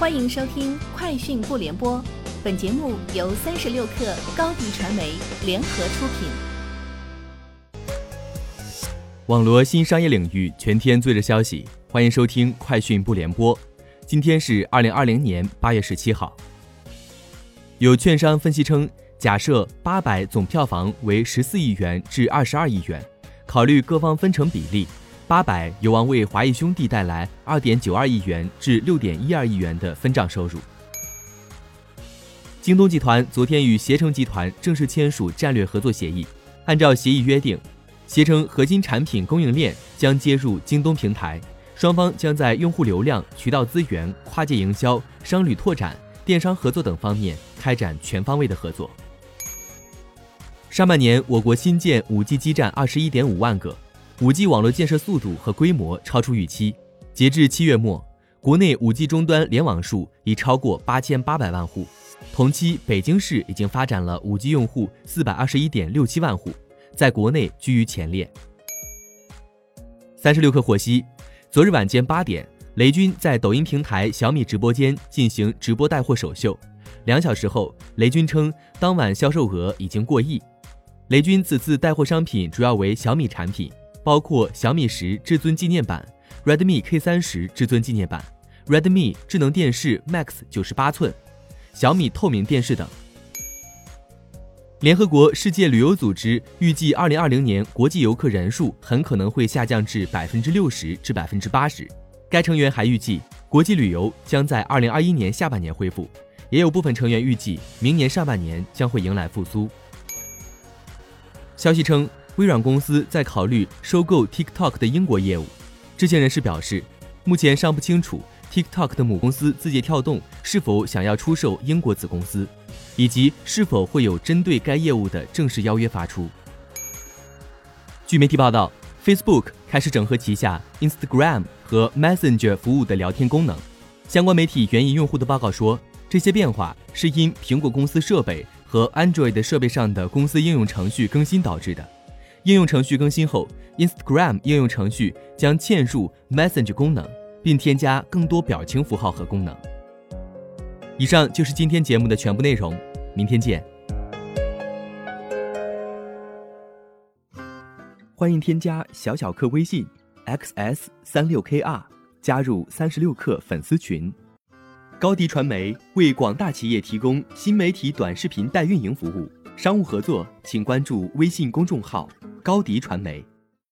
欢迎收听《快讯不联播》，本节目由三十六克高低传媒联合出品。网罗新商业领域全天最热消息，欢迎收听《快讯不联播》。今天是二零二零年八月十七号。有券商分析称，假设八百总票房为十四亿元至二十二亿元，考虑各方分成比例。八百有望为华谊兄弟带来二点九二亿元至六点一二亿元的分账收入。京东集团昨天与携程集团正式签署战略合作协议，按照协议约定，携程核心产品供应链将接入京东平台，双方将在用户流量、渠道资源、跨界营销、商旅拓展、电商合作等方面开展全方位的合作。上半年，我国新建 5G 基站二十一点五万个。五 G 网络建设速度和规模超出预期。截至七月末，国内五 G 终端联网数已超过八千八百万户。同期，北京市已经发展了五 G 用户四百二十一点六七万户，在国内居于前列。三十六氪获悉，昨日晚间八点，雷军在抖音平台小米直播间进行直播带货首秀，两小时后，雷军称当晚销售额已经过亿。雷军此次带货商品主要为小米产品。包括小米十至尊纪念版、Redmi K 三十至尊纪念版、Redmi 智能电视 Max 九十八寸、小米透明电视等。联合国世界旅游组织预计，二零二零年国际游客人数很可能会下降至百分之六十至百分之八十。该成员还预计，国际旅游将在二零二一年下半年恢复，也有部分成员预计，明年上半年将会迎来复苏。消息称。微软公司在考虑收购 TikTok 的英国业务。知情人士表示，目前尚不清楚 TikTok 的母公司字节跳动是否想要出售英国子公司，以及是否会有针对该业务的正式邀约发出。据媒体报道，Facebook 开始整合旗下 Instagram 和 Messenger 服务的聊天功能。相关媒体援引用户的报告说，这些变化是因苹果公司设备和 Android 设备上的公司应用程序更新导致的。应用程序更新后，Instagram 应用程序将嵌入 Message 功能，并添加更多表情符号和功能。以上就是今天节目的全部内容，明天见。欢迎添加小小客微信 xs 三六 kr，加入三十六课粉丝群。高迪传媒为广大企业提供新媒体短视频代运营服务，商务合作请关注微信公众号。高迪传媒。